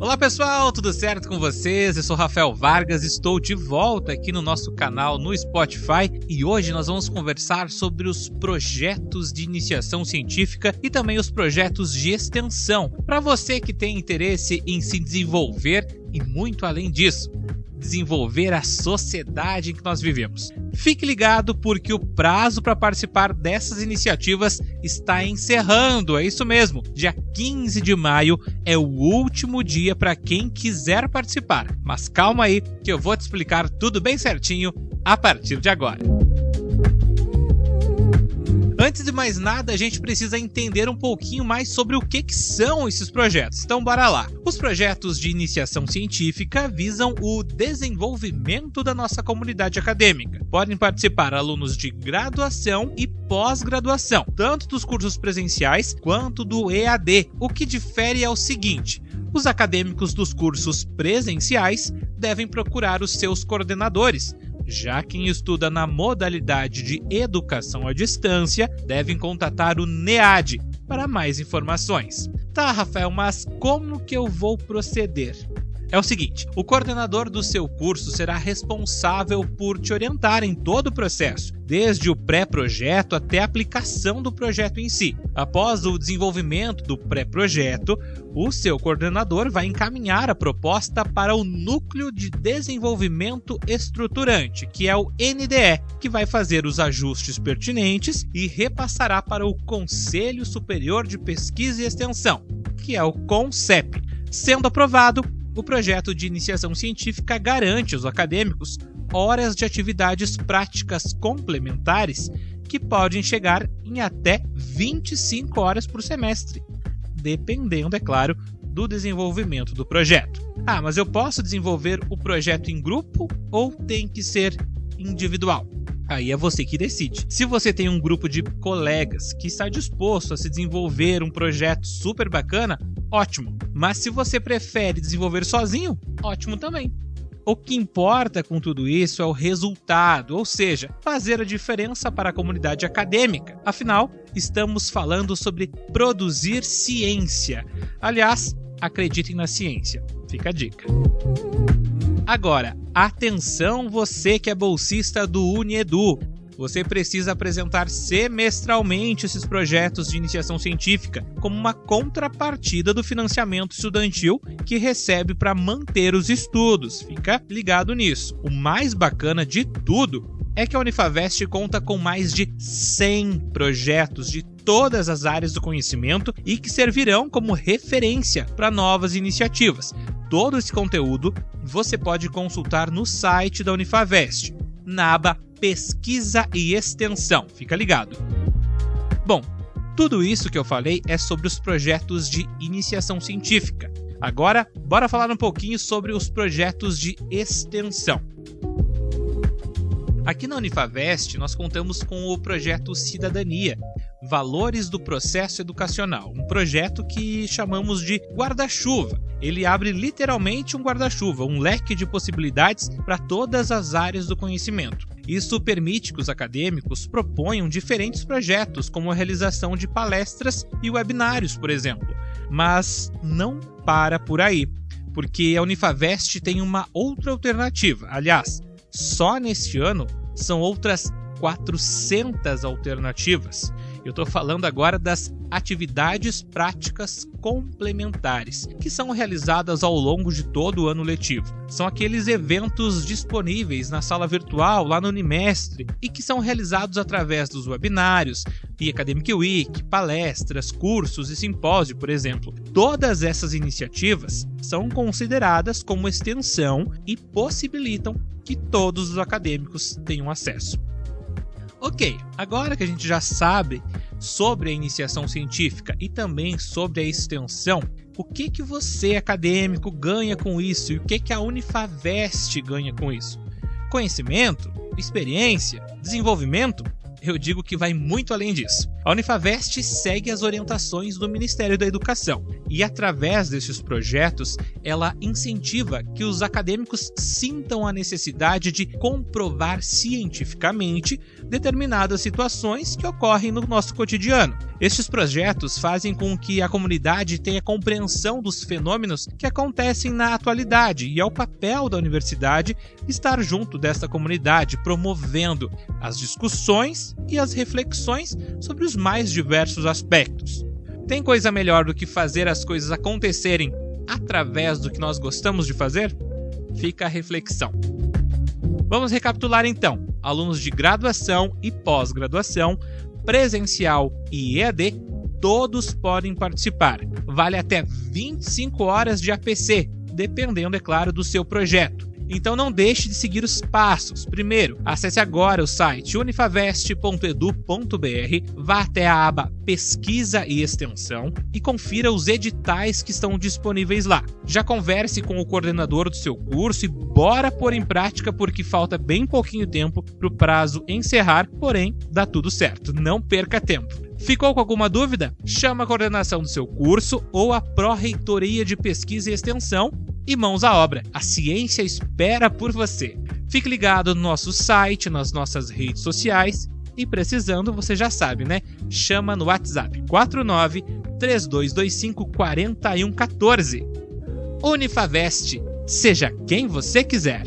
Olá pessoal, tudo certo com vocês? Eu sou Rafael Vargas, estou de volta aqui no nosso canal no Spotify e hoje nós vamos conversar sobre os projetos de iniciação científica e também os projetos de extensão, para você que tem interesse em se desenvolver e muito além disso desenvolver a sociedade em que nós vivemos. Fique ligado porque o prazo para participar dessas iniciativas está encerrando, é isso mesmo. Dia 15 de maio é o último dia para quem quiser participar. Mas calma aí que eu vou te explicar tudo bem certinho a partir de agora. Antes de mais nada, a gente precisa entender um pouquinho mais sobre o que, que, são esses projetos. Então, bora lá. Os projetos de iniciação científica visam o desenvolvimento da nossa comunidade acadêmica. Podem participar alunos de graduação e pós-graduação, tanto dos cursos presenciais quanto do EAD. O que difere é o seguinte: os acadêmicos dos cursos presenciais devem procurar os seus coordenadores já quem estuda na modalidade de educação à distância devem contatar o NEAD para mais informações. Tá, Rafael, mas como que eu vou proceder? É o seguinte: o coordenador do seu curso será responsável por te orientar em todo o processo, desde o pré-projeto até a aplicação do projeto em si. Após o desenvolvimento do pré-projeto, o seu coordenador vai encaminhar a proposta para o Núcleo de Desenvolvimento Estruturante, que é o NDE, que vai fazer os ajustes pertinentes e repassará para o Conselho Superior de Pesquisa e Extensão, que é o CONCEP. Sendo aprovado, o projeto de iniciação científica garante aos acadêmicos horas de atividades práticas complementares que podem chegar em até 25 horas por semestre, dependendo, é claro, do desenvolvimento do projeto. Ah, mas eu posso desenvolver o projeto em grupo ou tem que ser individual? Aí é você que decide. Se você tem um grupo de colegas que está disposto a se desenvolver um projeto super bacana, ótimo. Mas se você prefere desenvolver sozinho, ótimo também. O que importa com tudo isso é o resultado, ou seja, fazer a diferença para a comunidade acadêmica. Afinal, estamos falando sobre produzir ciência. Aliás, acreditem na ciência. Fica a dica. Agora, atenção você que é bolsista do Uniedu você precisa apresentar semestralmente esses projetos de iniciação científica como uma contrapartida do financiamento estudantil que recebe para manter os estudos. Fica ligado nisso. O mais bacana de tudo é que a Unifavest conta com mais de 100 projetos de todas as áreas do conhecimento e que servirão como referência para novas iniciativas. Todo esse conteúdo você pode consultar no site da Unifavest, na aba pesquisa e extensão. Fica ligado. Bom, tudo isso que eu falei é sobre os projetos de iniciação científica. Agora, bora falar um pouquinho sobre os projetos de extensão. Aqui na Unifavest, nós contamos com o projeto Cidadania, Valores do Processo Educacional, um projeto que chamamos de guarda-chuva. Ele abre literalmente um guarda-chuva, um leque de possibilidades para todas as áreas do conhecimento. Isso permite que os acadêmicos proponham diferentes projetos, como a realização de palestras e webinários, por exemplo. Mas não para por aí, porque a Unifavest tem uma outra alternativa. Aliás, só neste ano são outras 400 alternativas. Eu estou falando agora das atividades práticas complementares, que são realizadas ao longo de todo o ano letivo. São aqueles eventos disponíveis na sala virtual lá no Unimestre e que são realizados através dos webinários, e Academic Week, palestras, cursos e simpósio, por exemplo. Todas essas iniciativas são consideradas como extensão e possibilitam que todos os acadêmicos tenham acesso. Ok, agora que a gente já sabe sobre a iniciação científica e também sobre a extensão, o que que você acadêmico ganha com isso e o que que a Unifavest ganha com isso? Conhecimento, experiência, desenvolvimento? Eu digo que vai muito além disso. A Unifavest segue as orientações do Ministério da Educação e, através desses projetos, ela incentiva que os acadêmicos sintam a necessidade de comprovar cientificamente determinadas situações que ocorrem no nosso cotidiano. Estes projetos fazem com que a comunidade tenha compreensão dos fenômenos que acontecem na atualidade e é o papel da universidade estar junto desta comunidade, promovendo as discussões e as reflexões sobre os mais diversos aspectos. Tem coisa melhor do que fazer as coisas acontecerem através do que nós gostamos de fazer? Fica a reflexão. Vamos recapitular então. Alunos de graduação e pós-graduação, presencial e EAD, todos podem participar. Vale até 25 horas de APC, dependendo, é claro, do seu projeto. Então não deixe de seguir os passos. Primeiro, acesse agora o site unifavest.edu.br, vá até a aba Pesquisa e Extensão e confira os editais que estão disponíveis lá. Já converse com o coordenador do seu curso e bora pôr em prática porque falta bem pouquinho tempo para o prazo encerrar, porém dá tudo certo. Não perca tempo. Ficou com alguma dúvida? Chama a coordenação do seu curso ou a Pró-Reitoria de Pesquisa e Extensão e mãos à obra. A ciência espera por você. Fique ligado no nosso site, nas nossas redes sociais e precisando, você já sabe, né? Chama no WhatsApp 49 3225 4114. Unifavest, seja quem você quiser.